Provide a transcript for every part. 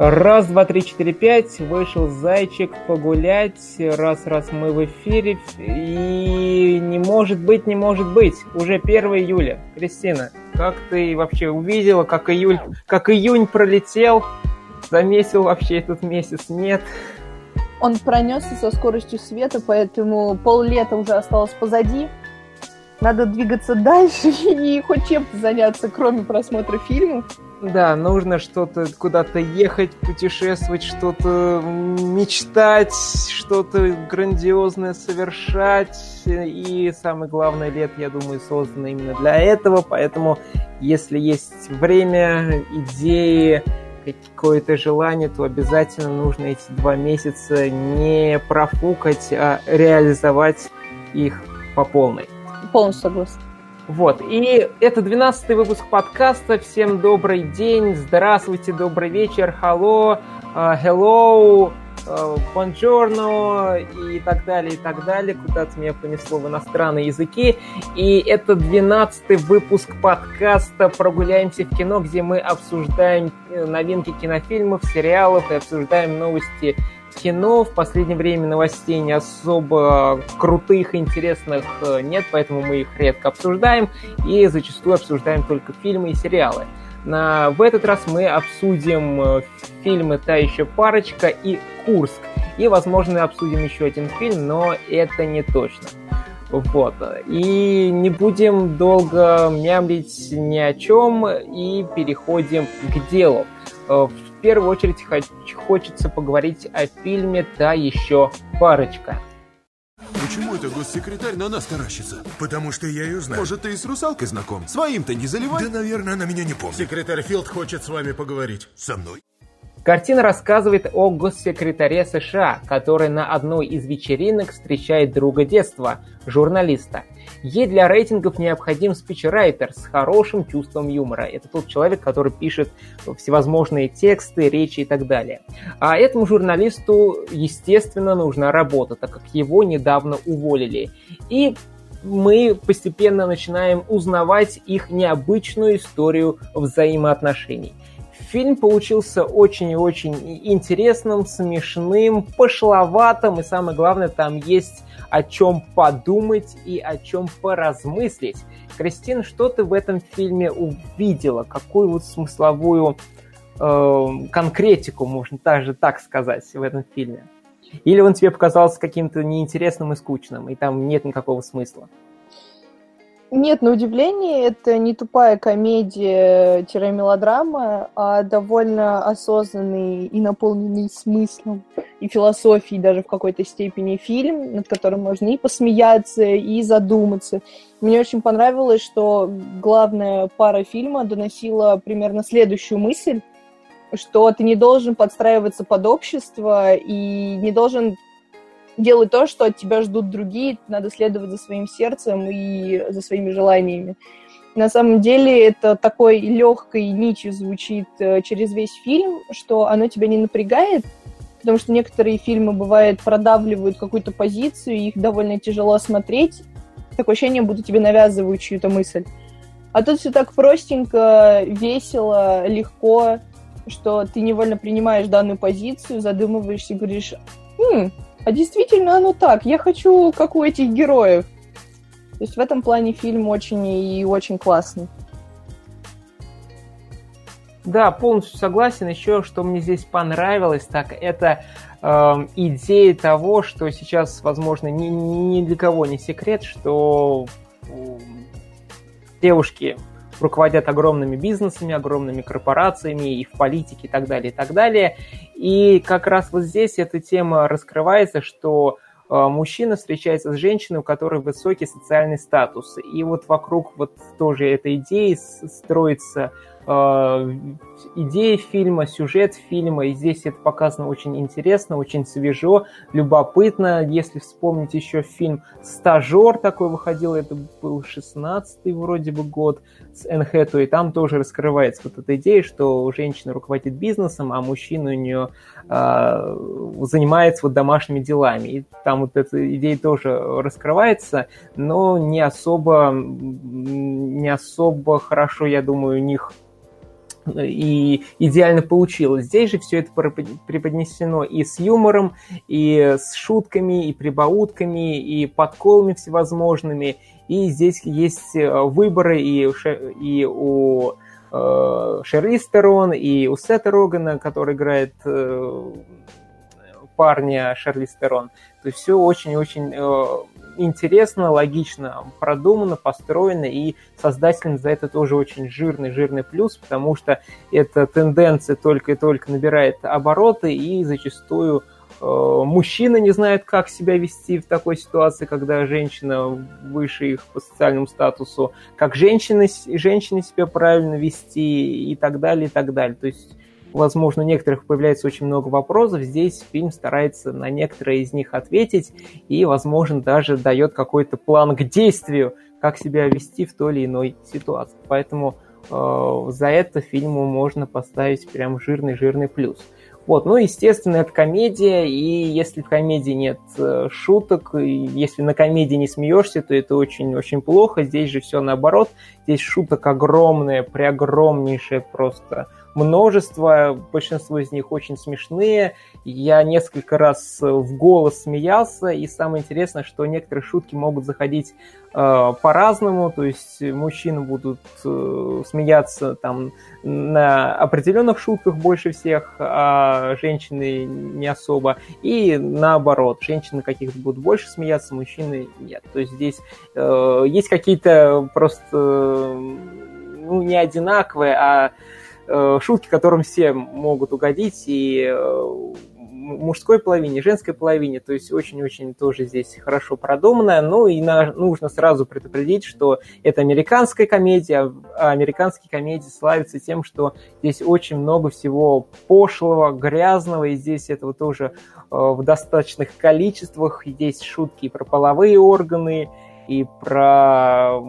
Раз, два, три, четыре, пять. Вышел зайчик погулять. Раз, раз мы в эфире. И не может быть, не может быть. Уже 1 июля. Кристина, как ты вообще увидела, как июль, как июнь пролетел? Заметил вообще этот месяц? Нет. Он пронесся со скоростью света, поэтому пол лета уже осталось позади. Надо двигаться дальше и хоть чем-то заняться, кроме просмотра фильмов. Да, нужно что-то куда-то ехать, путешествовать, что-то мечтать, что-то грандиозное совершать. И самое главное, лет, я думаю, создано именно для этого. Поэтому, если есть время, идеи, какое-то желание, то обязательно нужно эти два месяца не профукать, а реализовать их по полной. Полностью согласна. Вот, и это 12 выпуск подкаста. Всем добрый день, здравствуйте, добрый вечер, hello, uh, hello, uh, buongiorno и так далее, и так далее. Куда-то меня понесло в иностранные языки. И это 12 выпуск подкаста «Прогуляемся в кино», где мы обсуждаем э, новинки кинофильмов, сериалов и обсуждаем новости кино. В последнее время новостей не особо крутых, интересных э, нет, поэтому мы их редко обсуждаем и зачастую обсуждаем только фильмы и сериалы. На, в этот раз мы обсудим э, фильмы «Та еще парочка» и «Курск». И, возможно, обсудим еще один фильм, но это не точно. Вот. И не будем долго мямлить ни о чем и переходим к делу. Э, в первую очередь хочется поговорить о фильме «Та еще парочка». Почему это госсекретарь на нас таращится? Потому что я ее знаю. Может, ты и с русалкой знаком? Своим-то не заливай. Да, наверное, она меня не помнит. Секретарь Филд хочет с вами поговорить. Со мной? Картина рассказывает о госсекретаре США, который на одной из вечеринок встречает друга детства, журналиста. Ей для рейтингов необходим спичрайтер с хорошим чувством юмора. Это тот человек, который пишет всевозможные тексты, речи и так далее. А этому журналисту, естественно, нужна работа, так как его недавно уволили. И мы постепенно начинаем узнавать их необычную историю взаимоотношений. Фильм получился очень и очень интересным, смешным, пошловатым, и самое главное, там есть о чем подумать и о чем поразмыслить. Кристина, что ты в этом фильме увидела? Какую вот смысловую э, конкретику, можно даже так сказать, в этом фильме? Или он тебе показался каким-то неинтересным и скучным, и там нет никакого смысла? Нет, на удивление, это не тупая комедия-мелодрама, а довольно осознанный и наполненный смыслом и философией даже в какой-то степени фильм, над которым можно и посмеяться, и задуматься. Мне очень понравилось, что главная пара фильма доносила примерно следующую мысль, что ты не должен подстраиваться под общество и не должен делай то, что от тебя ждут другие, надо следовать за своим сердцем и за своими желаниями. На самом деле это такой легкой нитью звучит э, через весь фильм, что оно тебя не напрягает, потому что некоторые фильмы, бывает, продавливают какую-то позицию, и их довольно тяжело смотреть. Такое ощущение, будто тебе навязывают чью-то мысль. А тут все так простенько, весело, легко, что ты невольно принимаешь данную позицию, задумываешься и говоришь, хм, а действительно оно так. Я хочу, как у этих героев. То есть в этом плане фильм очень и очень классный. Да, полностью согласен. Еще что мне здесь понравилось, так это э, идея того, что сейчас, возможно, ни, ни для кого не секрет, что девушки руководят огромными бизнесами, огромными корпорациями и в политике и так далее, и так далее. И как раз вот здесь эта тема раскрывается, что э, мужчина встречается с женщиной, у которой высокий социальный статус. И вот вокруг вот тоже этой идеи строится э, идея фильма, сюжет фильма, и здесь это показано очень интересно, очень свежо, любопытно. Если вспомнить еще фильм «Стажер» такой выходил, это был 16-й вроде бы год с Энхэту, и там тоже раскрывается вот эта идея, что женщина руководит бизнесом, а мужчина у нее э, занимается вот домашними делами. И там вот эта идея тоже раскрывается, но не особо, не особо хорошо, я думаю, у них и идеально получилось. Здесь же все это преподнесено и с юмором, и с шутками, и прибаутками, и подколами всевозможными. И здесь есть э, выборы и, и у э, Шерли Стерон, и у Сета Рогана, который играет э, парня Шерли Стерон. То есть все очень-очень э, интересно, логично продумано, построено, и создателям за это тоже очень жирный-жирный плюс, потому что эта тенденция только и только набирает обороты, и зачастую э, мужчины не знают, как себя вести в такой ситуации, когда женщина выше их по социальному статусу, как женщины, женщины себя правильно вести и так далее, и так далее. То есть возможно, у некоторых появляется очень много вопросов. Здесь фильм старается на некоторые из них ответить и, возможно, даже дает какой-то план к действию, как себя вести в той или иной ситуации. Поэтому э, за это фильму можно поставить прям жирный-жирный плюс. Вот, ну, естественно, это комедия, и если в комедии нет э, шуток, и если на комедии не смеешься, то это очень-очень плохо. Здесь же все наоборот. Здесь шуток огромное, преогромнейшее просто множество, большинство из них очень смешные. Я несколько раз в голос смеялся, и самое интересное, что некоторые шутки могут заходить э, по-разному, то есть мужчины будут э, смеяться там на определенных шутках больше всех, а женщины не особо, и наоборот, женщины каких-то будут больше смеяться, мужчины нет. То есть здесь э, есть какие-то просто ну, не одинаковые, а Э, шутки, которым все могут угодить, и э, мужской половине, женской половине, то есть очень-очень тоже здесь хорошо продумано. Ну и на, нужно сразу предупредить, что это американская комедия, а американские комедии славятся тем, что здесь очень много всего пошлого, грязного, и здесь этого тоже э, в достаточных количествах. Здесь шутки и про половые органы, и про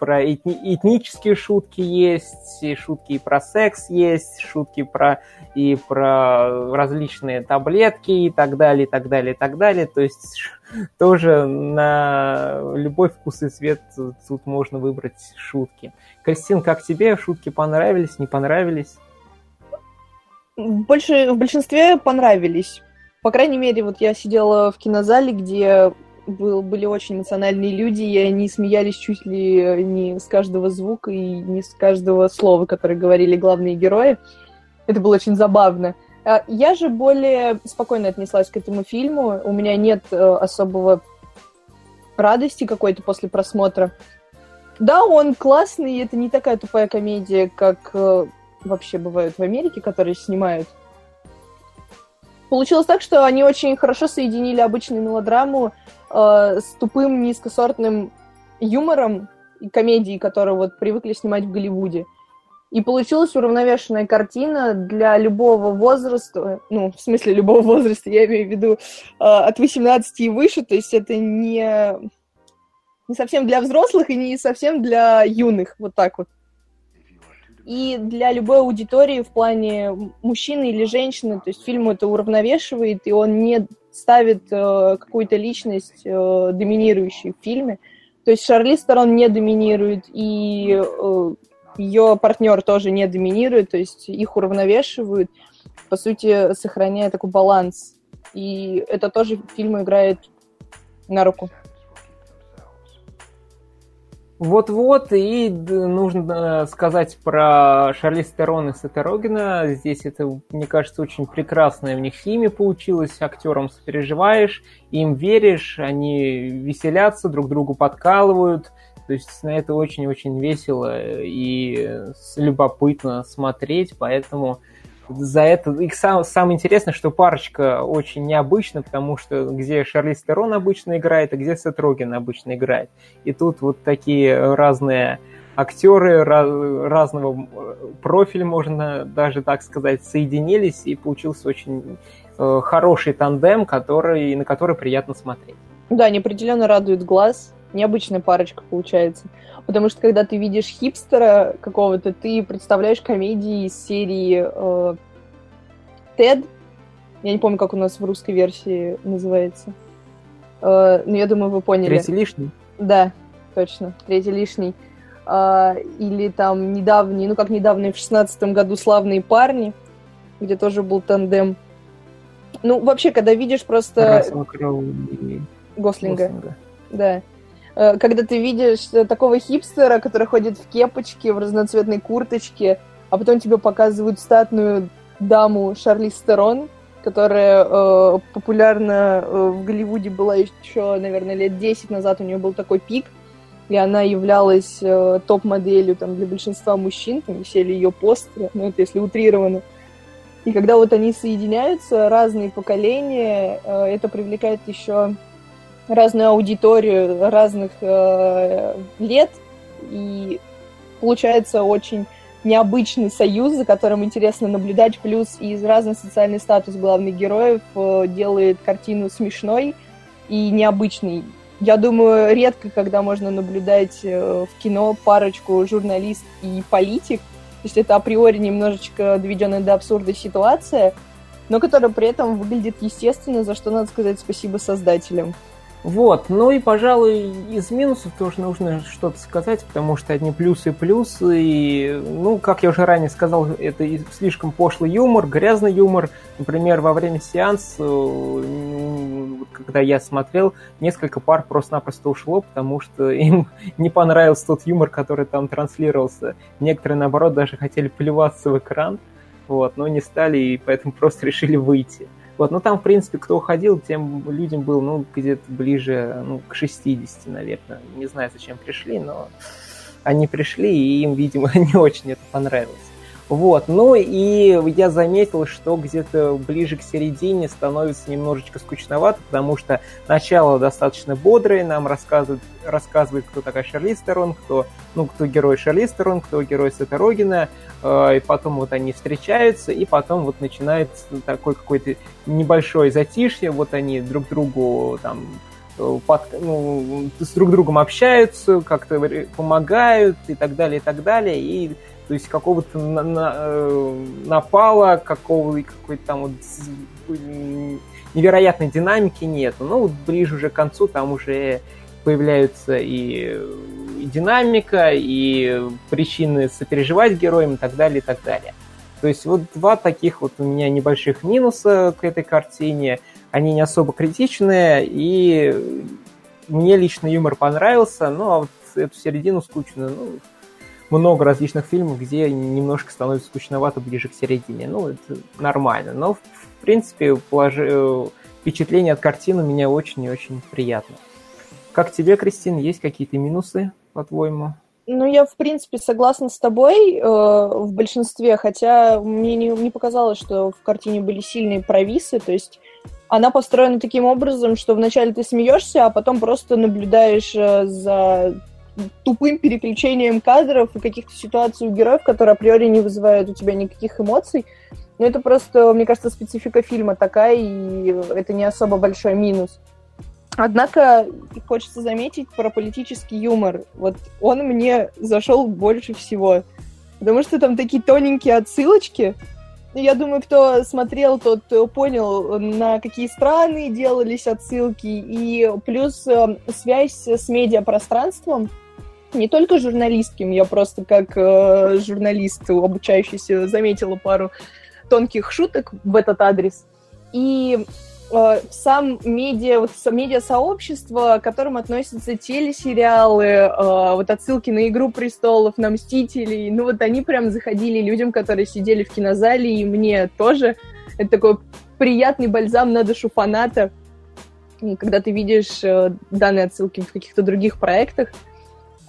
про этни, этнические шутки есть, и шутки и про секс есть, шутки про и про различные таблетки и так далее, и так далее, и так далее. То есть тоже на любой вкус и цвет тут можно выбрать шутки. Кристин, как тебе шутки понравились, не понравились? Больше, в большинстве понравились. По крайней мере, вот я сидела в кинозале, где был, были очень эмоциональные люди, и они смеялись чуть ли не с каждого звука и не с каждого слова, которое говорили главные герои. Это было очень забавно. А, я же более спокойно отнеслась к этому фильму. У меня нет э, особого радости какой-то после просмотра. Да, он классный, это не такая тупая комедия, как э, вообще бывают в Америке, которые снимают. Получилось так, что они очень хорошо соединили обычную мелодраму э, с тупым низкосортным юмором и комедией, которую вот привыкли снимать в Голливуде. И получилась уравновешенная картина для любого возраста, ну, в смысле любого возраста, я имею в виду э, от 18 и выше, то есть это не, не совсем для взрослых и не совсем для юных, вот так вот. И для любой аудитории в плане мужчины или женщины, то есть фильм это уравновешивает, и он не ставит э, какую-то личность э, доминирующую в фильме. То есть Шарли Сторон не доминирует, и э, ее партнер тоже не доминирует, то есть их уравновешивают, по сути, сохраняя такой баланс. И это тоже фильму играет на руку. Вот-вот, и нужно сказать про Шарли Стерон и Сета. Здесь это, мне кажется, очень прекрасная в них химия получилась. Актерам сопереживаешь, им веришь, они веселятся, друг другу подкалывают. То есть на это очень-очень весело и любопытно смотреть, поэтому за это их сам, самое интересное, что парочка очень необычна, потому что где Шарли Стерон обычно играет, а где Сет Роген обычно играет. И тут вот такие разные актеры раз, разного профиля, можно даже так сказать, соединились, и получился очень э, хороший тандем, который, на который приятно смотреть. Да, они определенно радуют глаз. Необычная парочка получается. Потому что когда ты видишь хипстера какого-то, ты представляешь комедии из серии э, Тед. Я не помню, как у нас в русской версии называется. Э, но я думаю, вы поняли. Третий лишний? Да, точно. Третий лишний. а, или там недавние, ну как недавние в шестнадцатом году «Славные парни», где тоже был тандем. Ну, вообще, когда видишь просто... Рассел Кроу и Гослинга. Гослинга. Да. Э, Когда ты видишь э, такого хипстера, который ходит в кепочке, в разноцветной курточке, а потом тебе показывают статную даму Шарлиз Стерон, которая э, популярна э, в Голливуде была еще, наверное, лет 10 назад, у нее был такой пик, и она являлась э, топ-моделью там, для большинства мужчин, там висели ее постеры, ну это если утрированно. И когда вот они соединяются, разные поколения, э, это привлекает еще разную аудиторию разных э, лет, и получается очень необычный союз, за которым интересно наблюдать, плюс и разный социальный статус главных героев э, делает картину смешной и необычной. Я думаю, редко, когда можно наблюдать э, в кино парочку журналист и политик, то есть это априори немножечко доведенная до абсурда ситуация, но которая при этом выглядит естественно, за что надо сказать спасибо создателям. Вот, ну и, пожалуй, из минусов тоже нужно что-то сказать, потому что одни плюсы и плюсы, и, ну, как я уже ранее сказал, это слишком пошлый юмор, грязный юмор. Например, во время сеанса, когда я смотрел, несколько пар просто-напросто ушло, потому что им не понравился тот юмор, который там транслировался. Некоторые, наоборот, даже хотели плеваться в экран, вот, но не стали, и поэтому просто решили выйти. Вот, но там, в принципе, кто уходил, тем людям был, ну, где-то ближе, ну, к 60, наверное. Не знаю, зачем пришли, но они пришли, и им, видимо, не очень это понравилось. Вот, ну и я заметил, что где-то ближе к середине становится немножечко скучновато, потому что начало достаточно бодрое, нам рассказывают, рассказывает, кто такая Шарли Сторон, кто, ну, кто герой Шарли Сторон, кто герой Сета Рогина, э, и потом вот они встречаются, и потом вот начинается такой какой-то небольшой затишье, вот они друг другу там под, ну, с друг другом общаются, как-то помогают и так далее, и так далее, и то есть какого-то на, на, э, напала, какого какой-то там вот невероятной динамики нет. Ну, вот ближе уже к концу там уже появляются и, и динамика, и причины сопереживать героям и так далее, и так далее. То есть вот два таких вот у меня небольших минуса к этой картине. Они не особо критичные, и мне лично юмор понравился, ну а вот эту середину скучную, ну, много различных фильмов, где немножко становится скучновато ближе к середине. Ну, это нормально. Но, в принципе, положи... Э, впечатление от картины у меня очень и очень приятно. Как тебе, Кристина, есть какие-то минусы, по-твоему? Ну, я, в принципе, согласна с тобой э, в большинстве, хотя мне не, не показалось, что в картине были сильные провисы, то есть она построена таким образом, что вначале ты смеешься, а потом просто наблюдаешь э, за тупым переключением кадров и каких-то ситуаций у героев, которые априори не вызывают у тебя никаких эмоций. Но это просто, мне кажется, специфика фильма такая, и это не особо большой минус. Однако хочется заметить про политический юмор. Вот он мне зашел больше всего. Потому что там такие тоненькие отсылочки. Я думаю, кто смотрел, тот понял, на какие страны делались отсылки. И плюс э, связь с медиапространством не только журналистским, я просто как э, журналист, обучающийся, заметила пару тонких шуток в этот адрес. И э, сам медиа, вот медиа-сообщество, к которым относятся телесериалы, э, вот отсылки на «Игру престолов», на «Мстителей», ну вот они прям заходили людям, которые сидели в кинозале, и мне тоже. Это такой приятный бальзам на душу фаната, когда ты видишь э, данные отсылки в каких-то других проектах.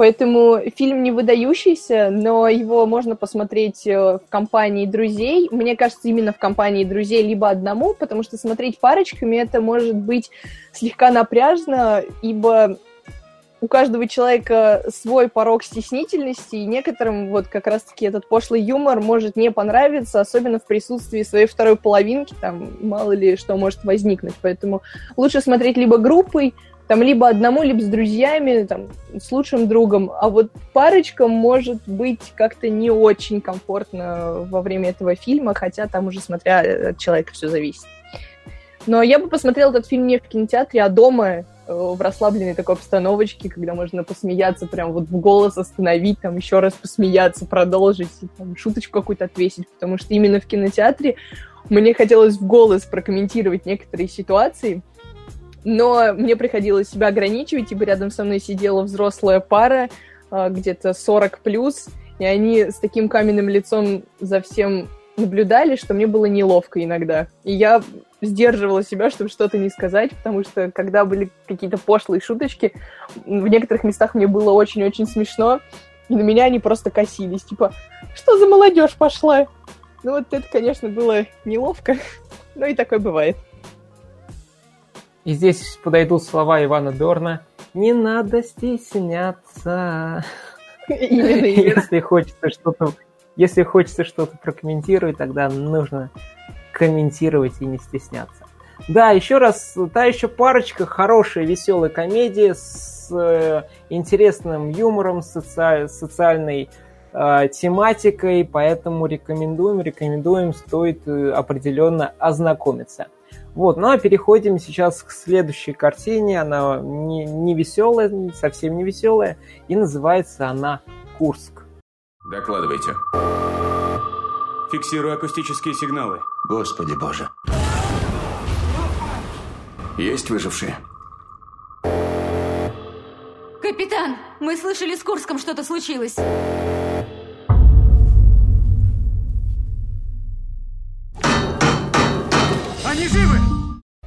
Поэтому фильм не выдающийся, но его можно посмотреть э, в компании друзей. Мне кажется, именно в компании друзей либо одному, потому что смотреть парочками это может быть слегка напряжно, ибо у каждого человека свой порог стеснительности, и некоторым вот как раз-таки этот пошлый юмор может не понравиться, особенно в присутствии своей второй половинки, там мало ли что может возникнуть. Поэтому лучше смотреть либо группой, там либо одному, либо с друзьями, там, с лучшим другом. А вот парочкам может быть как-то не очень комфортно во время этого фильма, хотя там уже смотря от человека все зависит. Но я бы посмотрела этот фильм не в кинотеатре, а дома, э, в расслабленной такой обстановочке, когда можно посмеяться, прям вот в голос остановить, там еще раз посмеяться, продолжить, там, шуточку какую-то отвесить, потому что именно в кинотеатре мне хотелось в голос прокомментировать некоторые ситуации, но мне приходилось себя ограничивать, ибо рядом со мной сидела взрослая пара, э, где-то 40 плюс, и они с таким каменным лицом за всем наблюдали, что мне было неловко иногда. И я сдерживала себя, чтобы что-то не сказать, потому что когда были какие-то пошлые шуточки, в некоторых местах мне было очень-очень смешно, и на меня они просто косились, типа, что за молодежь пошла? Ну вот это, конечно, было неловко, но и такое бывает. И здесь подойдут слова Ивана Дорна. Не надо стесняться. Если хочется что-то если хочется что-то прокомментировать, тогда нужно комментировать и не стесняться. Да, еще раз, та еще парочка, хорошая, веселая комедия с э, интересным юмором, соци... социальной э, тематикой, поэтому рекомендуем, рекомендуем, стоит э, определенно ознакомиться. Вот, ну а переходим сейчас к следующей картине. Она не, не веселая, совсем не веселая, и называется она «Курск». Докладывайте. Фиксирую акустические сигналы. Господи боже. Есть выжившие? Капитан, мы слышали, с Курском что-то случилось.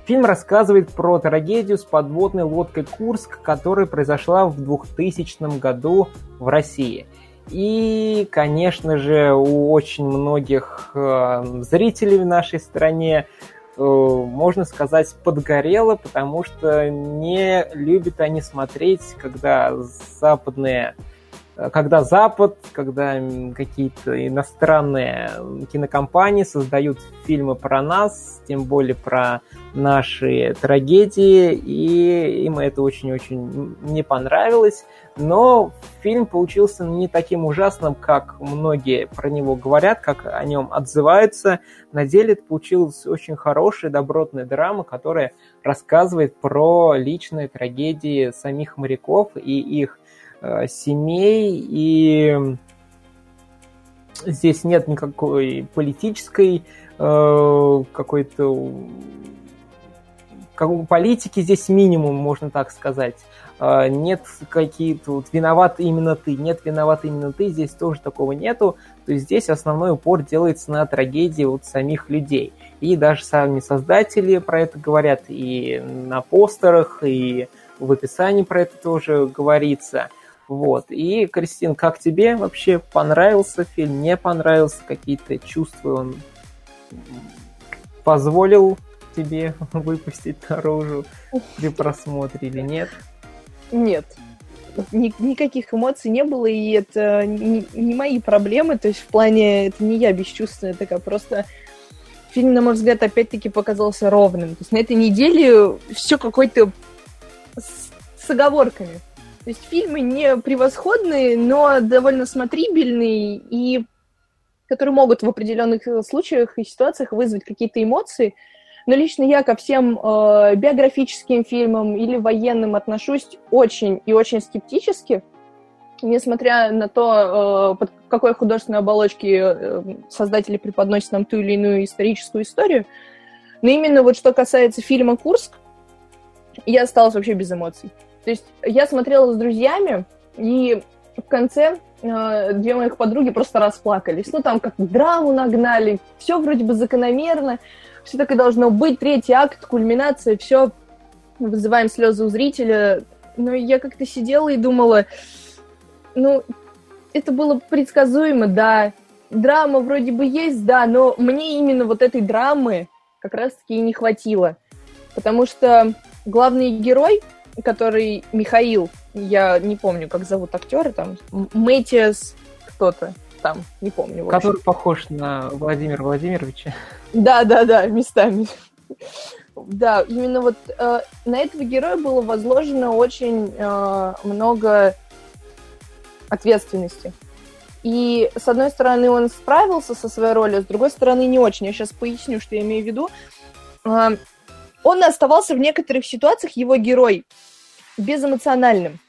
Фильм рассказывает про трагедию с подводной лодкой «Курск», которая произошла в 2000 году в России – и, конечно же, у очень многих э, зрителей в нашей стране, э, можно сказать, подгорело, потому что не любят они смотреть, когда западные когда Запад, когда какие-то иностранные кинокомпании создают фильмы про нас, тем более про наши трагедии, и им это очень-очень не понравилось. Но фильм получился не таким ужасным, как многие про него говорят, как о нем отзываются. На деле это получилась очень хорошая, добротная драма, которая рассказывает про личные трагедии самих моряков и их Э, семей, и здесь нет никакой политической э, какой-то как политики здесь минимум, можно так сказать. Э, нет какие-то вот виноват именно ты, нет виноват именно ты, здесь тоже такого нету. То есть здесь основной упор делается на трагедии вот самих людей. И даже сами создатели про это говорят, и на постерах, и в описании про это тоже говорится – вот. И, Кристин, как тебе вообще понравился фильм, не понравился, какие-то чувства он позволил тебе выпустить наружу при просмотре или нет? Нет. Ни, никаких эмоций не было, и это не, не мои проблемы, то есть в плане, это не я бесчувственная такая, просто фильм, на мой взгляд, опять-таки показался ровным. То есть на этой неделе все какой-то с, с оговорками. То есть фильмы не превосходные, но довольно смотрибельные и которые могут в определенных случаях и ситуациях вызвать какие-то эмоции. Но лично я ко всем э, биографическим фильмам или военным отношусь очень и очень скептически, несмотря на то, э, под какой художественной оболочки э, создатели преподносят нам ту или иную историческую историю. Но именно вот что касается фильма «Курск», я осталась вообще без эмоций. То есть я смотрела с друзьями, и в конце э, две моих подруги просто расплакались. Ну, там как драму нагнали, все вроде бы закономерно, все так и должно быть, третий акт, кульминация, все, вызываем слезы у зрителя. Но я как-то сидела и думала, ну, это было предсказуемо, да, драма вроде бы есть, да, но мне именно вот этой драмы как раз-таки и не хватило. Потому что главный герой, который Михаил, я не помню, как зовут актера, там, Мэтиас кто-то там, не помню. Который похож на Владимира Владимировича. Да, да, да, местами. Да, именно вот э, на этого героя было возложено очень э, много ответственности. И, с одной стороны, он справился со своей ролью, с другой стороны, не очень. Я сейчас поясню, что я имею в виду. Э, он оставался в некоторых ситуациях, его герой безэмоциональным.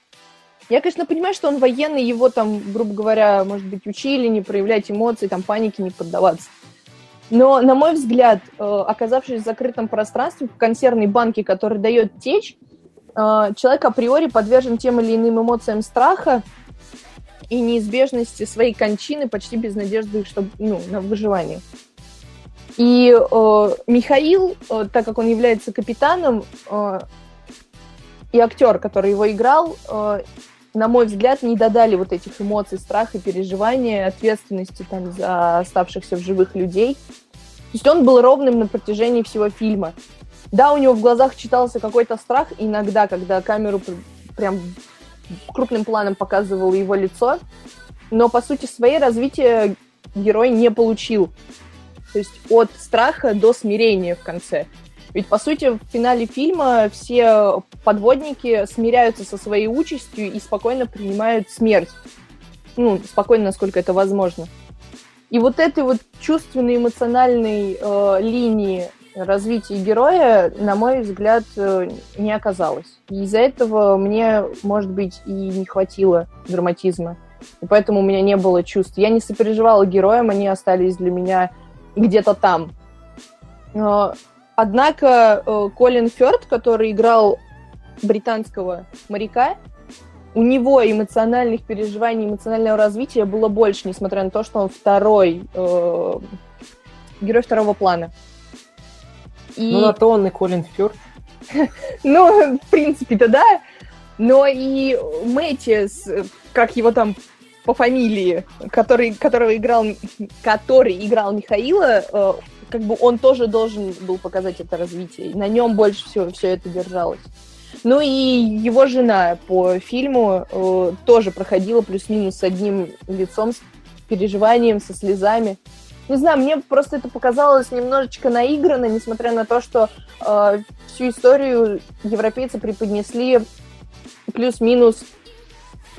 Я, конечно, понимаю, что он военный, его там, грубо говоря, может быть, учили не проявлять эмоций, там, панике не поддаваться. Но, на мой взгляд, э, оказавшись в закрытом пространстве, в консервной банке, который дает течь, э, человек априори подвержен тем или иным эмоциям страха и неизбежности своей кончины почти без надежды чтобы, ну, на выживание. И э, Михаил, э, так как он является капитаном, э, и актер, который его играл, э, на мой взгляд, не додали вот этих эмоций, страха, переживания, ответственности там за оставшихся в живых людей. То есть он был ровным на протяжении всего фильма. Да, у него в глазах читался какой-то страх иногда, когда камеру прям крупным планом показывало его лицо, но по сути своей развитие герой не получил. То есть от страха до смирения в конце. Ведь, по сути, в финале фильма все подводники смиряются со своей участью и спокойно принимают смерть. Ну, спокойно, насколько это возможно. И вот этой вот чувственной, эмоциональной э, линии развития героя, на мой взгляд, э, не оказалось. И из-за этого мне, может быть, и не хватило драматизма. И поэтому у меня не было чувств. Я не сопереживала героям, они остались для меня где-то там. Но Однако э, Колин Фёрд, который играл британского моряка, у него эмоциональных переживаний, эмоционального развития было больше, несмотря на то, что он второй э, герой второго плана. И... Ну, на то он и Колин Фёрд. ну, в принципе-то да. Но и Мэтис, как его там по фамилии, который, которого играл, который играл Михаила, э, как бы он тоже должен был показать это развитие. На нем больше всего все это держалось. Ну и его жена по фильму э, тоже проходила плюс-минус с одним лицом, с переживанием, со слезами. Не знаю, мне просто это показалось немножечко наигранно, несмотря на то, что э, всю историю европейцы преподнесли плюс-минус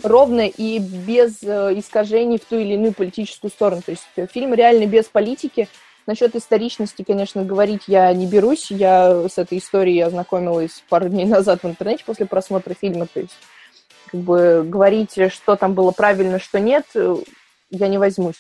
ровно и без э, искажений в ту или иную политическую сторону. То есть э, фильм реально без политики, Насчет историчности, конечно, говорить я не берусь. Я с этой историей ознакомилась пару дней назад в интернете после просмотра фильма. То есть, как бы говорить, что там было правильно, что нет, я не возьмусь.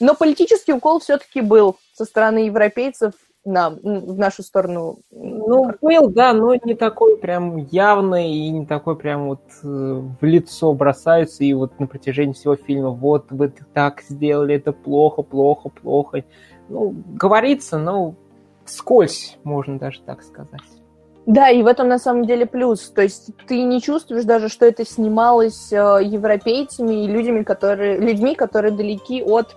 Но политический укол все-таки был со стороны европейцев нам, в нашу сторону. Ну, был, да, но не такой прям явный и не такой прям вот э, в лицо бросаются и вот на протяжении всего фильма вот вы так сделали, это плохо, плохо, плохо ну, говорится, ну, скользь, можно даже так сказать. Да, и в этом на самом деле плюс. То есть ты не чувствуешь даже, что это снималось э, европейцами и людьми, которые, людьми, которые далеки от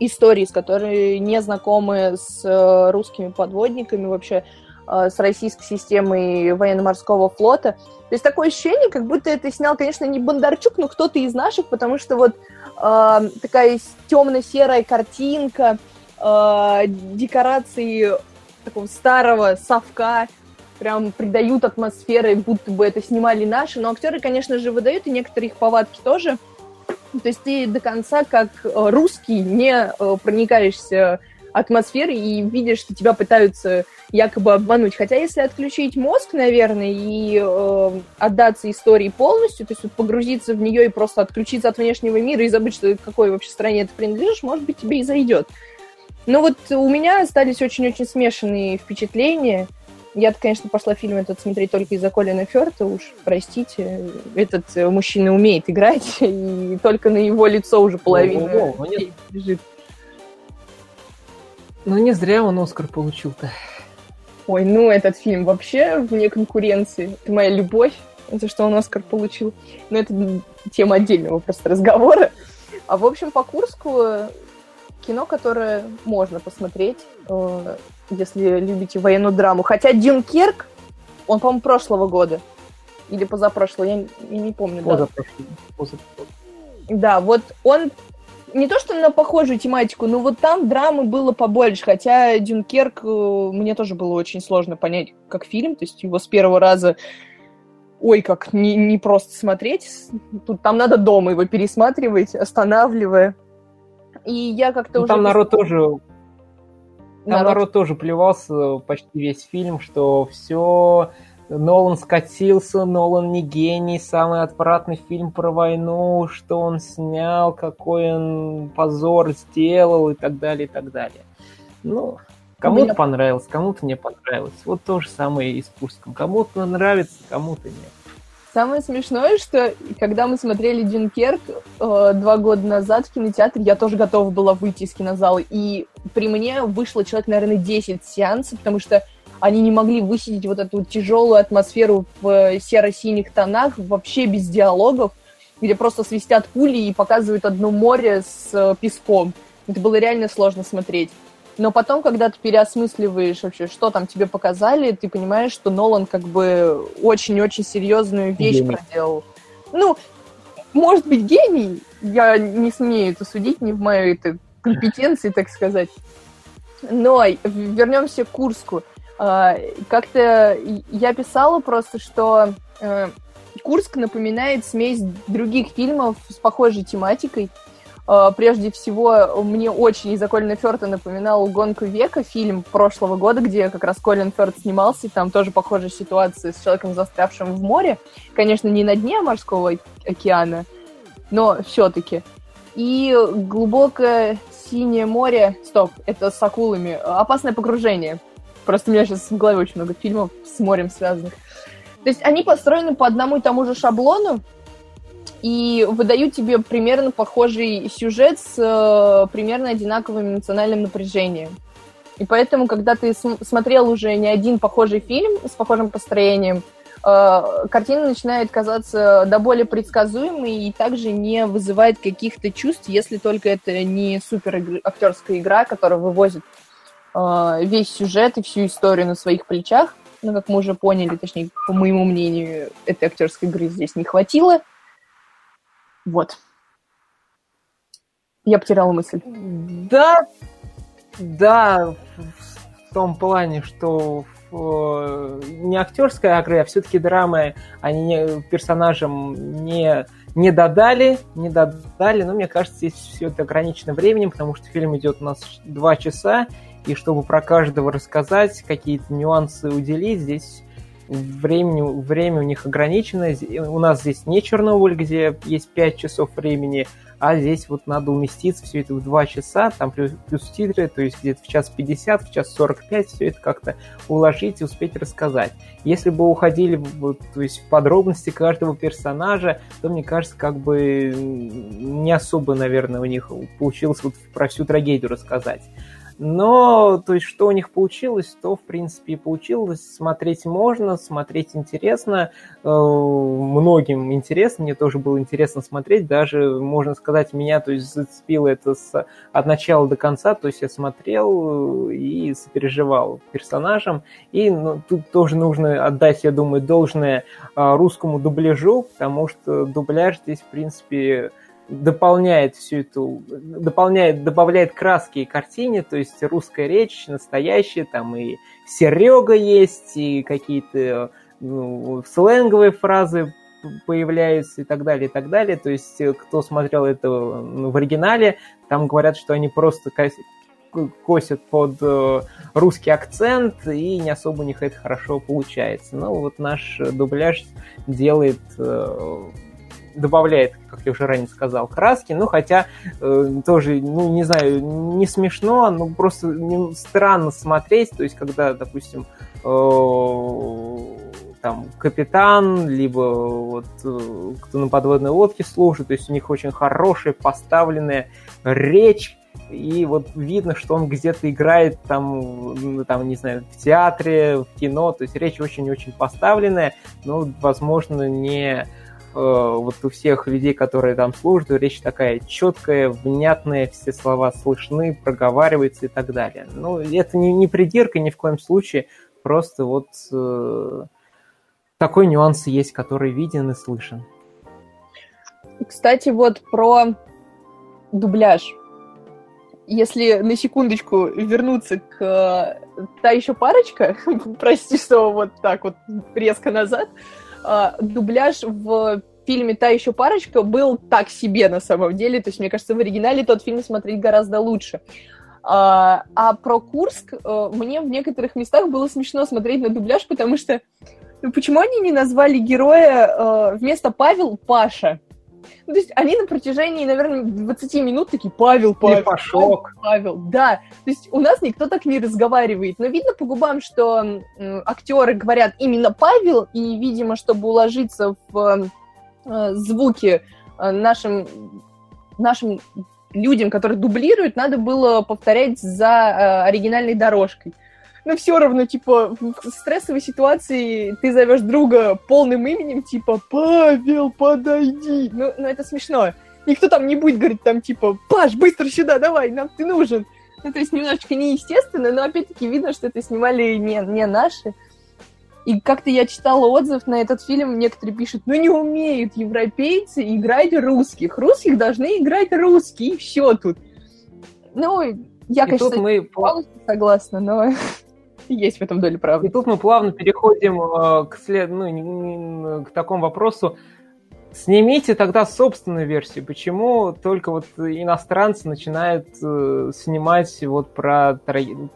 истории, с которыми не знакомы с э, русскими подводниками вообще, э, с российской системой военно-морского флота. То есть такое ощущение, как будто это снял, конечно, не Бондарчук, но кто-то из наших, потому что вот э, такая темно-серая картинка, э, декорации такого старого совка прям придают атмосферы, будто бы это снимали наши. Но актеры, конечно же, выдают, и некоторые их повадки тоже. То есть ты до конца, как э, русский, не э, проникаешься атмосферой и видишь, что тебя пытаются якобы обмануть. Хотя если отключить мозг, наверное, и э, отдаться истории полностью, то есть вот погрузиться в нее и просто отключиться от внешнего мира и забыть, что какой вообще стране ты принадлежишь, может быть, тебе и зайдет. Ну вот у меня остались очень-очень смешанные впечатления. Я, конечно, пошла фильм этот смотреть только из-за Колина Ферта, уж простите. Этот э, мужчина умеет играть, и только на его лицо уже половина о, о, о, нет. лежит. Ну не зря он Оскар получил-то. Ой, ну этот фильм вообще вне конкуренции. Это моя любовь, за что он Оскар получил. Но это тема отдельного просто разговора. А в общем, по Курску кино, которое можно посмотреть, э, если любите военную драму. Хотя Дюнкерк, он, по-моему, прошлого года. Или позапрошлого, я, я не помню. Позапрошлого. Да. позапрошлого. Да, вот он не то, что на похожую тематику, но вот там драмы было побольше, хотя Дюнкерк э, мне тоже было очень сложно понять как фильм, то есть его с первого раза ой, как не, не просто смотреть, тут там надо дома его пересматривать, останавливая. И я как-то ну, уже... Там народ тоже... Народ... народ тоже плевался почти весь фильм, что все Нолан скатился, Нолан не гений, самый отвратный фильм про войну, что он снял, какой он позор сделал и так далее, и так далее. Ну, кому-то Меня... понравилось, кому-то не понравилось. Вот то же самое и с Курском. Кому-то нравится, кому-то нет. Самое смешное, что когда мы смотрели Дюнкерк э, два года назад в кинотеатре, я тоже готова была выйти из кинозала. И при мне вышло человек, наверное, 10 сеансов, потому что они не могли высидеть вот эту тяжелую атмосферу в серо-синих тонах, вообще без диалогов, где просто свистят пули и показывают одно море с э, песком. Это было реально сложно смотреть. Но потом, когда ты переосмысливаешь вообще, что там тебе показали, ты понимаешь, что Нолан как бы очень-очень серьезную вещь гений. проделал. Ну, может быть, гений, я не смею это судить, не в моей это компетенции, так сказать. Но вернемся к Курску. А, как-то я писала просто, что э, Курск напоминает смесь других фильмов с похожей тематикой. А, прежде всего, мне очень из-за Колина Ферта напоминал «Гонку века», фильм прошлого года, где как раз Колин Ферт снимался, и там тоже похожая ситуация с человеком, застрявшим в море. Конечно, не на дне морского океана, но все-таки. И глубокое синее море, стоп, это с акулами, опасное погружение. Просто у меня сейчас в голове очень много фильмов с морем связанных. То есть они построены по одному и тому же шаблону, и выдают тебе примерно похожий сюжет с э, примерно одинаковым эмоциональным напряжением. И поэтому, когда ты см- смотрел уже не один похожий фильм с похожим построением, э, картина начинает казаться до более предсказуемой и также не вызывает каких-то чувств, если только это не супер актерская игра, которая вывозит э, весь сюжет и всю историю на своих плечах. Но, как мы уже поняли, точнее, по моему мнению, этой актерской игры здесь не хватило. Вот. Я потеряла мысль. Да, да, в том плане, что в, не актерская игра, а все-таки драмы, они персонажам не, не додали, не додали, но мне кажется, здесь все это ограничено временем, потому что фильм идет у нас два часа, и чтобы про каждого рассказать, какие-то нюансы уделить, здесь времени, время у них ограничено. У нас здесь не Чернобыль, где есть 5 часов времени, а здесь вот надо уместиться все это в 2 часа, там плюс, плюс титры, то есть где-то в час 50, в час 45 все это как-то уложить и успеть рассказать. Если бы уходили вот, то есть в подробности каждого персонажа, то, мне кажется, как бы не особо, наверное, у них получилось вот про всю трагедию рассказать. Но, то есть, что у них получилось, то, в принципе, и получилось. Смотреть можно, смотреть интересно. Э, многим интересно, мне тоже было интересно смотреть. Даже, можно сказать, меня, то есть, зацепило это с, от начала до конца. То есть, я смотрел э, и сопереживал персонажам. И ну, тут тоже нужно отдать, я думаю, должное э, русскому дубляжу, потому что дубляж здесь, в принципе, дополняет всю эту, дополняет, добавляет краски и картине, то есть русская речь настоящая, там и Серега есть, и какие-то ну, сленговые фразы появляются и так далее, и так далее. То есть кто смотрел это ну, в оригинале, там говорят, что они просто косят под э, русский акцент, и не особо у них это хорошо получается. Но вот наш дубляж делает э, добавляет, как я уже ранее сказал, краски, ну, хотя э, тоже, ну, не знаю, не смешно, ну, просто не, странно смотреть, то есть, когда, допустим, э, там, капитан, либо вот э, кто на подводной лодке служит, то есть у них очень хорошая поставленная речь, и вот видно, что он где-то играет там, там, не знаю, в театре, в кино, то есть речь очень-очень поставленная, но, возможно, не вот у всех людей, которые там служат, речь такая четкая, внятная, все слова слышны, проговариваются и так далее. Ну, это не, не придирка ни в коем случае, просто вот э, такой нюанс есть, который виден и слышен. Кстати, вот про дубляж. Если на секундочку вернуться к э, та еще парочка, прости, что вот так вот резко назад, э, дубляж в фильме «Та еще парочка» был так себе на самом деле. То есть, мне кажется, в оригинале тот фильм смотреть гораздо лучше. А, а про Курск а, мне в некоторых местах было смешно смотреть на дубляж, потому что Ну почему они не назвали героя э, вместо Павел Паша? Ну, то есть они на протяжении, наверное, 20 минут такие Павел, Павел. Пашок. Павел, да. То есть у нас никто так не разговаривает. Но видно по губам, что актеры говорят именно Павел, и, видимо, чтобы уложиться в э, звуки э, нашим, нашим людям, которые дублируют, надо было повторять за э, оригинальной дорожкой. Но все равно, типа, в стрессовой ситуации ты зовешь друга полным именем, типа, Павел, подойди. Ну, ну это смешно. Никто там не будет говорить, там, типа, Паш, быстро сюда, давай, нам ты нужен. Ну, то есть немножечко неестественно, но опять-таки видно, что это снимали не, не наши. И как-то я читала отзыв на этот фильм, некоторые пишут, ну не умеют европейцы играть русских. Русских должны играть русские, и все тут. Ну, я, И конечно, мы согласна, но есть в этом доля И правды. тут мы плавно переходим э, к, след... ну, к такому вопросу. Снимите тогда собственную версию. Почему только вот иностранцы начинают э, снимать вот про,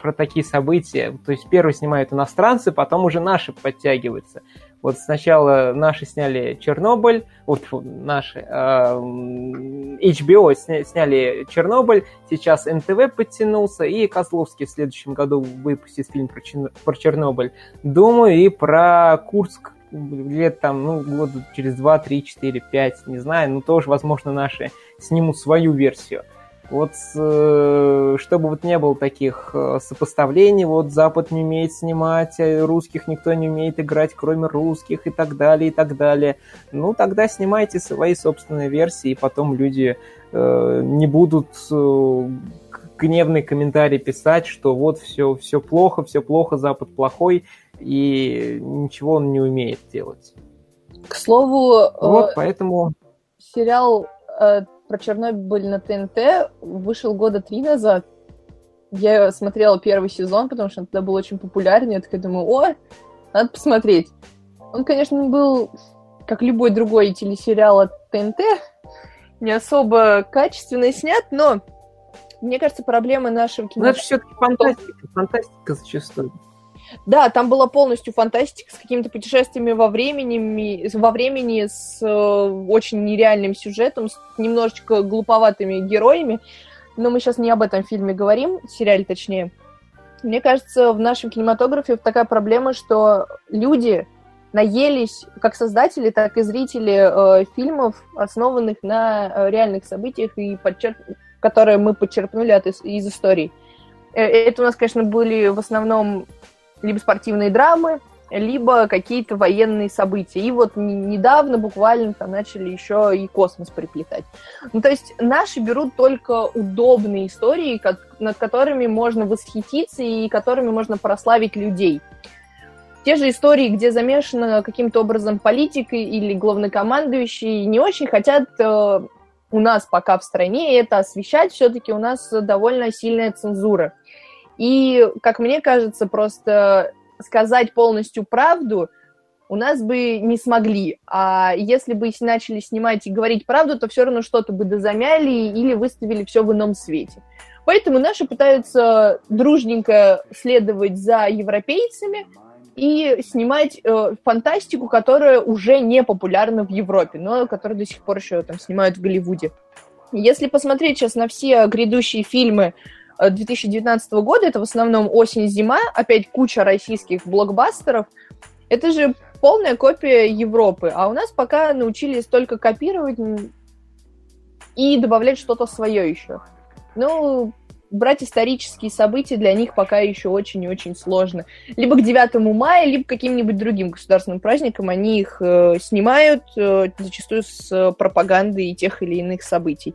про такие события? То есть первые снимают иностранцы, потом уже наши подтягиваются. Вот сначала наши сняли Чернобыль, вот наши, э, м, HBO сня- сняли Чернобыль, сейчас НТВ подтянулся, и Козловский в следующем году выпустит фильм про, Чер- про Чернобыль. Думаю, и про Курск лет там, ну, года через 2, 3, 4, 5, не знаю, но тоже, возможно, наши снимут свою версию. Вот э, чтобы вот не было таких э, сопоставлений, вот Запад не умеет снимать, а русских никто не умеет играть, кроме русских и так далее, и так далее. Ну, тогда снимайте свои собственные версии, и потом люди э, не будут э, гневные комментарии писать, что вот все, все плохо, все плохо, Запад плохой, и ничего он не умеет делать. К слову, Вот, поэтому... сериал про Чернобыль на ТНТ вышел года три назад. Я смотрела первый сезон, потому что он тогда был очень популярен. Я такая думаю, о, надо посмотреть. Он, конечно, был, как любой другой телесериал от ТНТ, не особо качественно снят, но мне кажется, проблема нашего Ну, это кино... все-таки фантастика, фантастика зачастую. Да, там была полностью фантастика с какими-то путешествиями во времени, во времени с э, очень нереальным сюжетом, с немножечко глуповатыми героями. Но мы сейчас не об этом фильме говорим, сериале точнее. Мне кажется, в нашем кинематографе такая проблема, что люди наелись, как создатели, так и зрители э, фильмов, основанных на э, реальных событиях и подчерк... которые мы подчеркнули от, из, из историй. Э, Это у нас, конечно, были в основном либо спортивные драмы, либо какие-то военные события. И вот недавно буквально там начали еще и космос приплетать. Ну, то есть наши берут только удобные истории, ко- над которыми можно восхититься и которыми можно прославить людей. Те же истории, где замешана каким-то образом политика или главнокомандующий, не очень хотят э, у нас пока в стране это освещать. Все-таки у нас довольно сильная цензура. И, как мне кажется, просто сказать полностью правду у нас бы не смогли. А если бы начали снимать и говорить правду, то все равно что-то бы дозамяли или выставили все в ином свете. Поэтому наши пытаются дружненько следовать за европейцами и снимать э, фантастику, которая уже не популярна в Европе, но которую до сих пор еще там снимают в Голливуде. Если посмотреть сейчас на все грядущие фильмы 2019 года, это в основном осень-зима, опять куча российских блокбастеров, это же полная копия Европы, а у нас пока научились только копировать и добавлять что-то свое еще. Ну, брать исторические события для них пока еще очень и очень сложно. Либо к 9 мая, либо к каким-нибудь другим государственным праздникам они их э, снимают, э, зачастую с э, пропагандой тех или иных событий.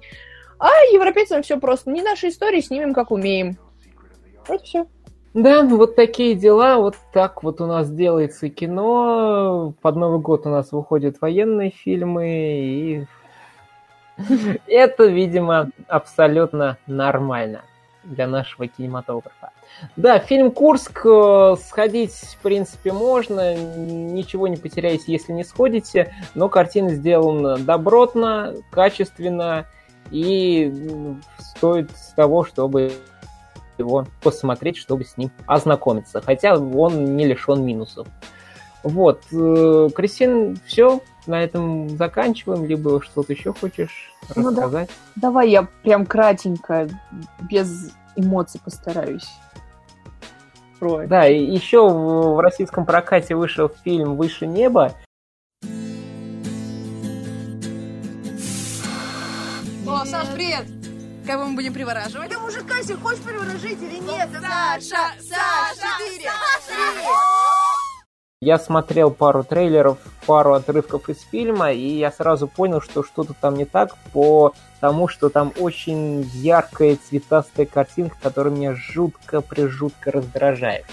А европейцам все просто. Не наши истории, снимем как умеем. Вот все. Да, вот такие дела, вот так вот у нас делается кино. Под Новый год у нас выходят военные фильмы, и это, видимо, абсолютно нормально для нашего кинематографа. Да, фильм «Курск» э, сходить, в принципе, можно, ничего не потеряете, если не сходите, но картина сделана добротно, качественно и стоит того, чтобы его посмотреть, чтобы с ним ознакомиться. Хотя он не лишен минусов. Вот, э, Кристин, все, на этом заканчиваем, либо что-то еще хочешь Ну да. рассказать? Давай я прям кратенько, без эмоций постараюсь. Про Да, и еще в российском прокате вышел фильм «Выше неба». О, Саш, привет! Кого мы будем привораживать? Да мужика себе хочешь приворожить или нет? Саша! Саша! Четыре! Я смотрел пару трейлеров, пару отрывков из фильма, и я сразу понял, что что-то там не так, по тому, что там очень яркая цветастая картинка, которая меня жутко-прижутко раздражает.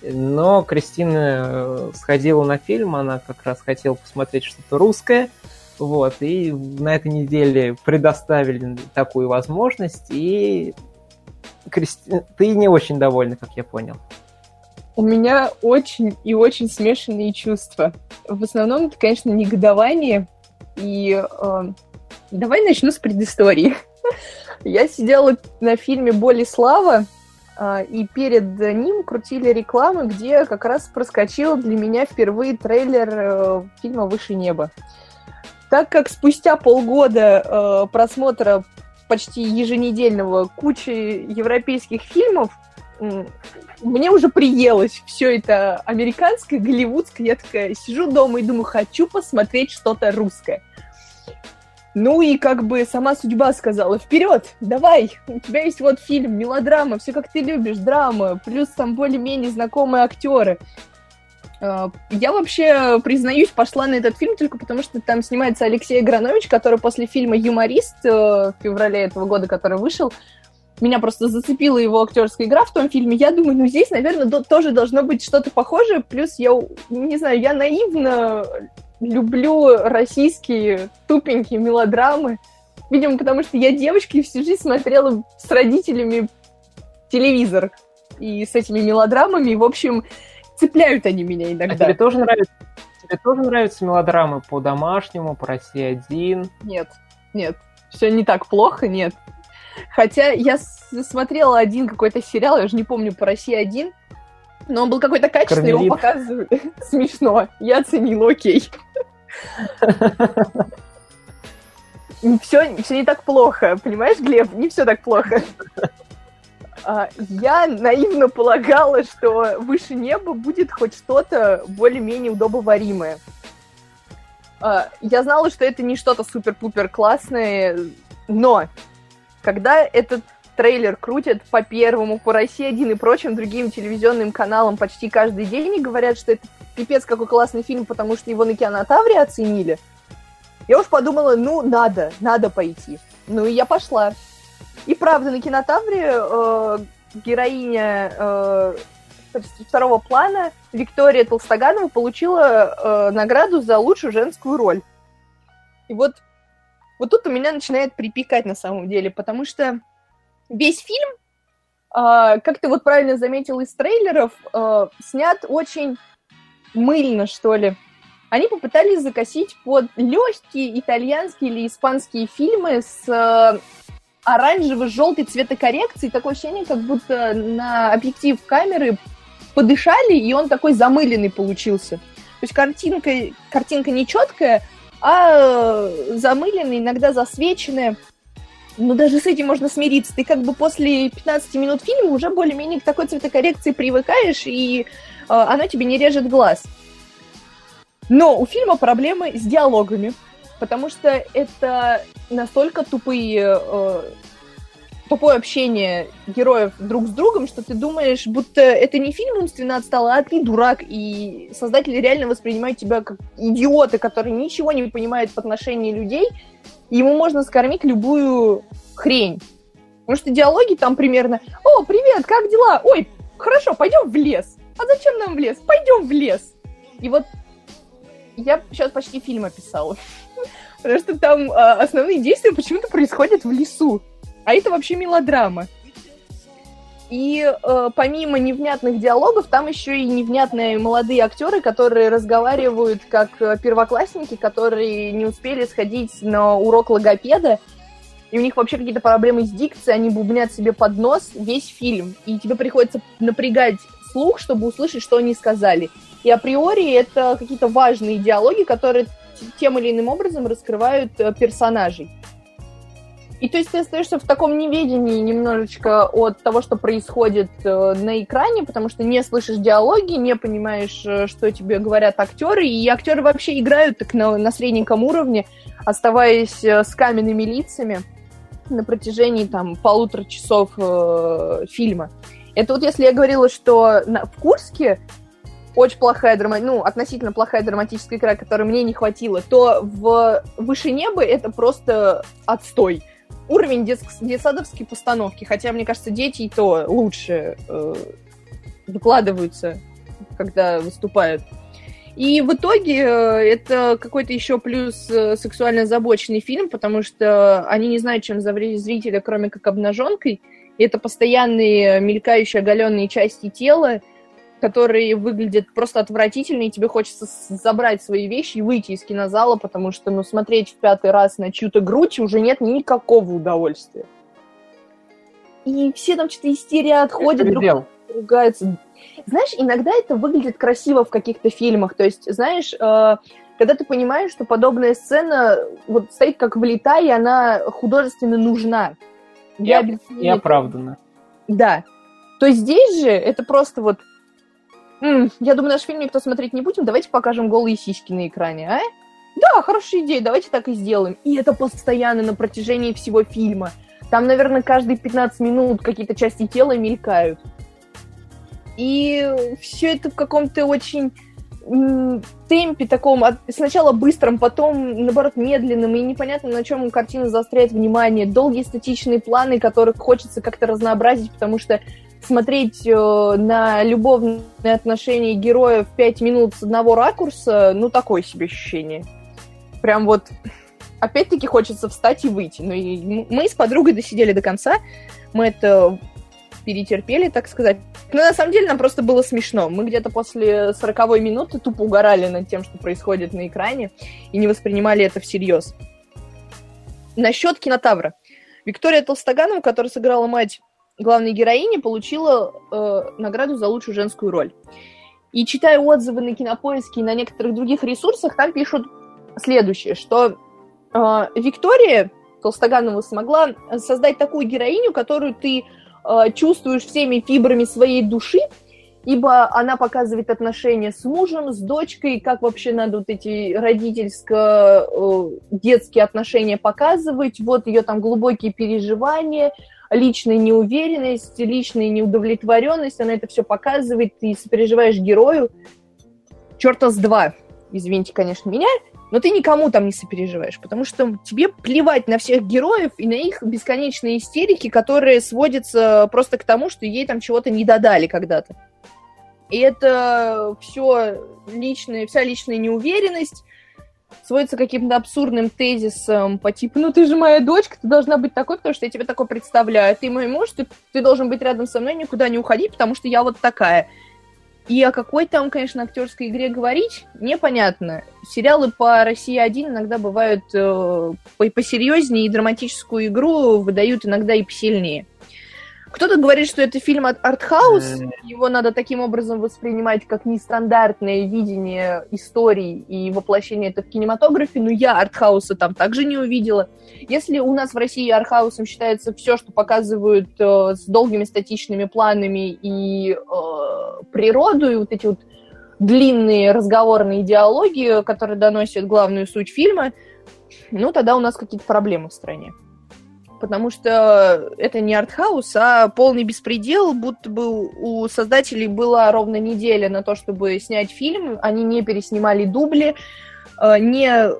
Но Кристина э, сходила на фильм, она как раз хотела посмотреть что-то русское, вот, и на этой неделе предоставили такую возможность, и Кристина, ты не очень довольна, как я понял. У меня очень и очень смешанные чувства. В основном это, конечно, негодование. И э, давай начну с предыстории. Я сидела на фильме «Боль и слава», э, и перед ним крутили рекламы, где как раз проскочил для меня впервые трейлер э, фильма «Выше неба». Так как спустя полгода э, просмотра почти еженедельного кучи европейских фильмов, мне уже приелось все это американское, голливудское. Я такая сижу дома и думаю, хочу посмотреть что-то русское. Ну и как бы сама судьба сказала, вперед, давай, у тебя есть вот фильм, мелодрама, все как ты любишь, драма, плюс там более-менее знакомые актеры. А, я вообще, признаюсь, пошла на этот фильм только потому, что там снимается Алексей Гранович, который после фильма «Юморист» э, в феврале этого года, который вышел, меня просто зацепила его актерская игра в том фильме. Я думаю, ну здесь, наверное, до- тоже должно быть что-то похожее. Плюс я, не знаю, я наивно люблю российские тупенькие мелодрамы. Видимо, потому что я девочка и всю жизнь смотрела с родителями телевизор. И с этими мелодрамами, в общем, цепляют они меня А иногда. тебе тоже нравится? Тебе тоже нравятся мелодрамы по домашнему, по России один? Нет, нет, все не так плохо, нет. Хотя я смотрела один какой-то сериал, я уже не помню, по России один, но он был какой-то качественный, его Кармелит. показывали. Смешно. Я оценила, окей. Все, все не так плохо, понимаешь, Глеб? Не все так плохо. А, Я наивно полагала, что выше неба будет хоть что-то более-менее удобоваримое. А, Я знала, что это не что-то супер-пупер классное, но когда этот трейлер крутят по Первому, по России 1 и прочим другим телевизионным каналам почти каждый день и говорят, что это пипец какой классный фильм, потому что его на кинотавре оценили, я уж подумала, ну, надо, надо пойти. Ну, и я пошла. И правда, на кинотавре э, героиня э, второго плана Виктория Толстоганова получила э, награду за лучшую женскую роль. И вот, вот тут у меня начинает припекать на самом деле, потому что весь фильм, э, как ты вот правильно заметил из трейлеров, э, снят очень мыльно, что ли. Они попытались закосить под легкие итальянские или испанские фильмы с оранжево-желтой цветокоррекцией. Такое ощущение, как будто на объектив камеры подышали, и он такой замыленный получился. То есть картинка, картинка не четкая, а э, замыленная, иногда засвеченная. Но даже с этим можно смириться. Ты как бы после 15 минут фильма уже более-менее к такой цветокоррекции привыкаешь, и э, она тебе не режет глаз. Но у фильма проблемы с диалогами, потому что это настолько тупые, э, тупое общение героев друг с другом, что ты думаешь, будто это не фильм умственно отстало, а ты дурак, и создатели реально воспринимают тебя как идиота, который ничего не понимает в отношении людей, и ему можно скормить любую хрень. Потому что диалоги там примерно «О, привет, как дела? Ой, хорошо, пойдем в лес. А зачем нам в лес? Пойдем в лес». И вот я сейчас почти фильм описала. Потому что там а, основные действия почему-то происходят в лесу. А это вообще мелодрама. И э, помимо невнятных диалогов, там еще и невнятные молодые актеры, которые разговаривают как э, первоклассники, которые не успели сходить на урок логопеда, и у них вообще какие-то проблемы с дикцией, они бубнят себе под нос весь фильм, и тебе приходится напрягать слух, чтобы услышать, что они сказали. и априори это какие-то важные диалоги, которые тем или иным образом раскрывают э, персонажей. И то есть ты остаешься в таком неведении немножечко от того, что происходит э, на экране, потому что не слышишь диалоги, не понимаешь, э, что тебе говорят актеры, и актеры вообще играют так на, на средненьком уровне, оставаясь с каменными лицами на протяжении там полутора часов э, фильма. Это вот если я говорила, что на, в Курске очень плохая драма... ну, относительно плохая драматическая игра, которой мне не хватило, то в «Выше неба» это просто отстой. Уровень дет... детсадовской постановки, хотя, мне кажется, дети и то лучше э, выкладываются, когда выступают. И в итоге э, это какой-то еще плюс э, сексуально озабоченный фильм, потому что они не знают, чем завредить зрителя, кроме как обнаженкой. И это постоянные мелькающие оголенные части тела, которые выглядят просто отвратительно, и тебе хочется забрать свои вещи и выйти из кинозала, потому что, ну, смотреть в пятый раз на чью-то грудь уже нет никакого удовольствия. И все там что-то истерят, ходят, друг ругаются. Знаешь, иногда это выглядит красиво в каких-то фильмах. То есть, знаешь, э, когда ты понимаешь, что подобная сцена вот стоит как влита, и она художественно нужна. Я, и оправдана. Да. То есть здесь же это просто вот... Я думаю, наш фильм никто смотреть не будем, давайте покажем голые сиськи на экране, а? Да, хорошая идея, давайте так и сделаем. И это постоянно на протяжении всего фильма. Там, наверное, каждые 15 минут какие-то части тела мелькают. И все это в каком-то очень темпе таком, сначала быстром, потом, наоборот, медленным, и непонятно, на чем картина заостряет внимание. Долгие статичные планы, которых хочется как-то разнообразить, потому что смотреть э, на любовные отношения героев пять минут с одного ракурса, ну, такое себе ощущение. Прям вот опять-таки хочется встать и выйти. Ну, и мы с подругой досидели до конца. Мы это перетерпели, так сказать. Но на самом деле нам просто было смешно. Мы где-то после 40 минуты тупо угорали над тем, что происходит на экране, и не воспринимали это всерьез. Насчет кинотавра. Виктория Толстоганова, которая сыграла мать главной героини, получила э, награду за лучшую женскую роль. И читая отзывы на Кинопоиске и на некоторых других ресурсах, там пишут следующее, что э, Виктория Толстоганова смогла создать такую героиню, которую ты э, чувствуешь всеми фибрами своей души, ибо она показывает отношения с мужем, с дочкой, как вообще надо вот эти родительско-детские э, отношения показывать, вот ее там глубокие переживания, личная неуверенность, личная неудовлетворенность, она это все показывает, ты сопереживаешь герою. Черта с два, извините, конечно, меня, но ты никому там не сопереживаешь, потому что тебе плевать на всех героев и на их бесконечные истерики, которые сводятся просто к тому, что ей там чего-то не додали когда-то. И это все личное, вся личная неуверенность сводится к каким-то абсурдным тезисам по типу, ну ты же моя дочка, ты должна быть такой, потому что я тебя такой представляю. Ты мой муж, ты, ты должен быть рядом со мной, никуда не уходить, потому что я вот такая. И о какой там, конечно, актерской игре говорить, непонятно. Сериалы по России 1 иногда бывают э, посерьезнее, и драматическую игру выдают иногда и посильнее. Кто-то говорит, что это фильм от артхаус, его надо таким образом воспринимать как нестандартное видение историй и воплощение это в кинематографе, но я артхауса там также не увидела. Если у нас в России артхаусом считается все, что показывают э, с долгими статичными планами и э, природу, и вот эти вот длинные разговорные диалоги, которые доносят главную суть фильма, ну, тогда у нас какие-то проблемы в стране потому что это не артхаус, а полный беспредел, будто бы у создателей была ровно неделя на то, чтобы снять фильм, они не переснимали дубли, э, не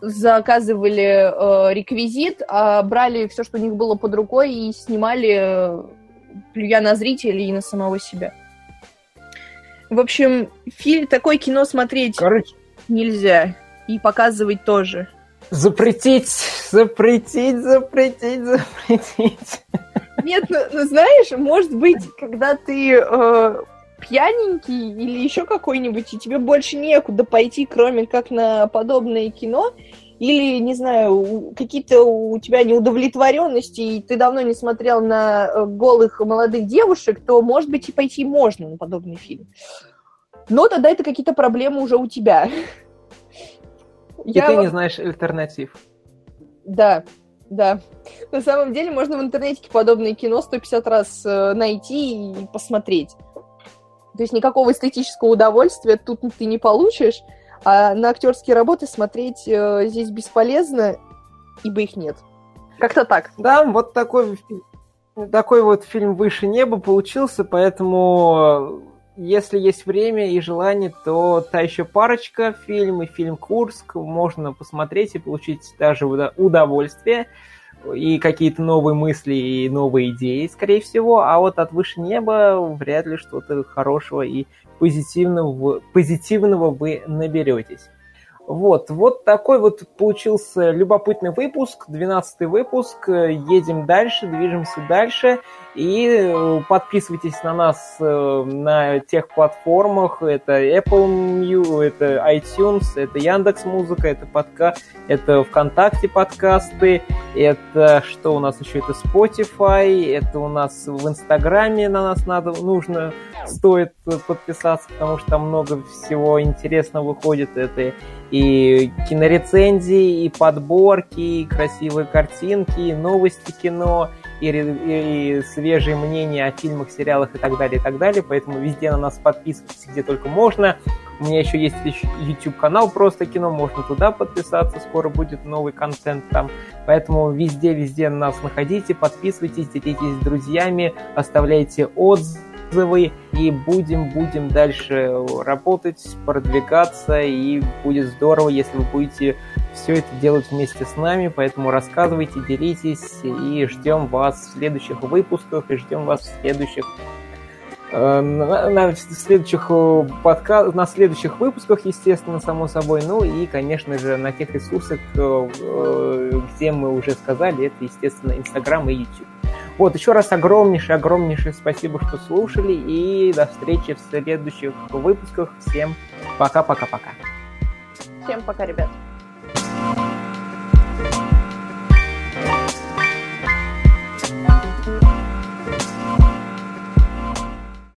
заказывали э, реквизит, а брали все, что у них было под рукой, и снимали, э, плюя на зрителей и на самого себя. В общем, фильм, такое кино смотреть Короче. нельзя. И показывать тоже. Запретить, запретить, запретить, запретить. Нет, ну, ну знаешь, может быть, когда ты э, пьяненький или еще какой-нибудь, и тебе больше некуда пойти, кроме как на подобное кино, или, не знаю, какие-то у тебя неудовлетворенности, и ты давно не смотрел на э, голых молодых девушек, то, может быть, и пойти можно на подобный фильм. но тогда это какие-то проблемы уже у тебя. И Я ты вот... не знаешь альтернатив. Да, да. На самом деле можно в интернете подобное кино 150 раз э, найти и посмотреть. То есть никакого эстетического удовольствия тут ты не получишь, а на актерские работы смотреть э, здесь бесполезно, ибо их нет. Как-то так. Да, вот такой, такой вот фильм «Выше неба» получился, поэтому если есть время и желание, то та еще парочка фильм фильм «Курск» можно посмотреть и получить даже удовольствие и какие-то новые мысли и новые идеи, скорее всего, а вот от «Выше неба» вряд ли что-то хорошего и позитивного, позитивного вы наберетесь. Вот, вот такой вот получился любопытный выпуск, 12 выпуск. Едем дальше, движемся дальше. И э, подписывайтесь на нас э, на тех платформах. Это Apple Music, это iTunes, это Яндекс Музыка, это подка, это ВКонтакте подкасты, это что у нас еще? Это Spotify, это у нас в Инстаграме на нас надо, нужно, стоит подписаться, потому что там много всего интересного выходит. Это и кинорецензии, и подборки, и красивые картинки, и новости кино, и, и, свежие мнения о фильмах, сериалах и так далее, и так далее. Поэтому везде на нас подписывайтесь, где только можно. У меня еще есть YouTube-канал «Просто кино», можно туда подписаться, скоро будет новый контент там. Поэтому везде-везде нас находите, подписывайтесь, делитесь с друзьями, оставляйте отзывы отзывы, и будем, будем дальше работать, продвигаться, и будет здорово, если вы будете все это делать вместе с нами, поэтому рассказывайте, делитесь, и ждем вас в следующих выпусках, и ждем вас в следующих э, на, на следующих э, подка... на следующих выпусках, естественно, само собой. Ну и, конечно же, на тех ресурсах, э, где мы уже сказали, это, естественно, Инстаграм и YouTube. Вот, еще раз огромнейшее, огромнейшее спасибо, что слушали, и до встречи в следующих выпусках. Всем пока-пока-пока. Всем пока, ребят.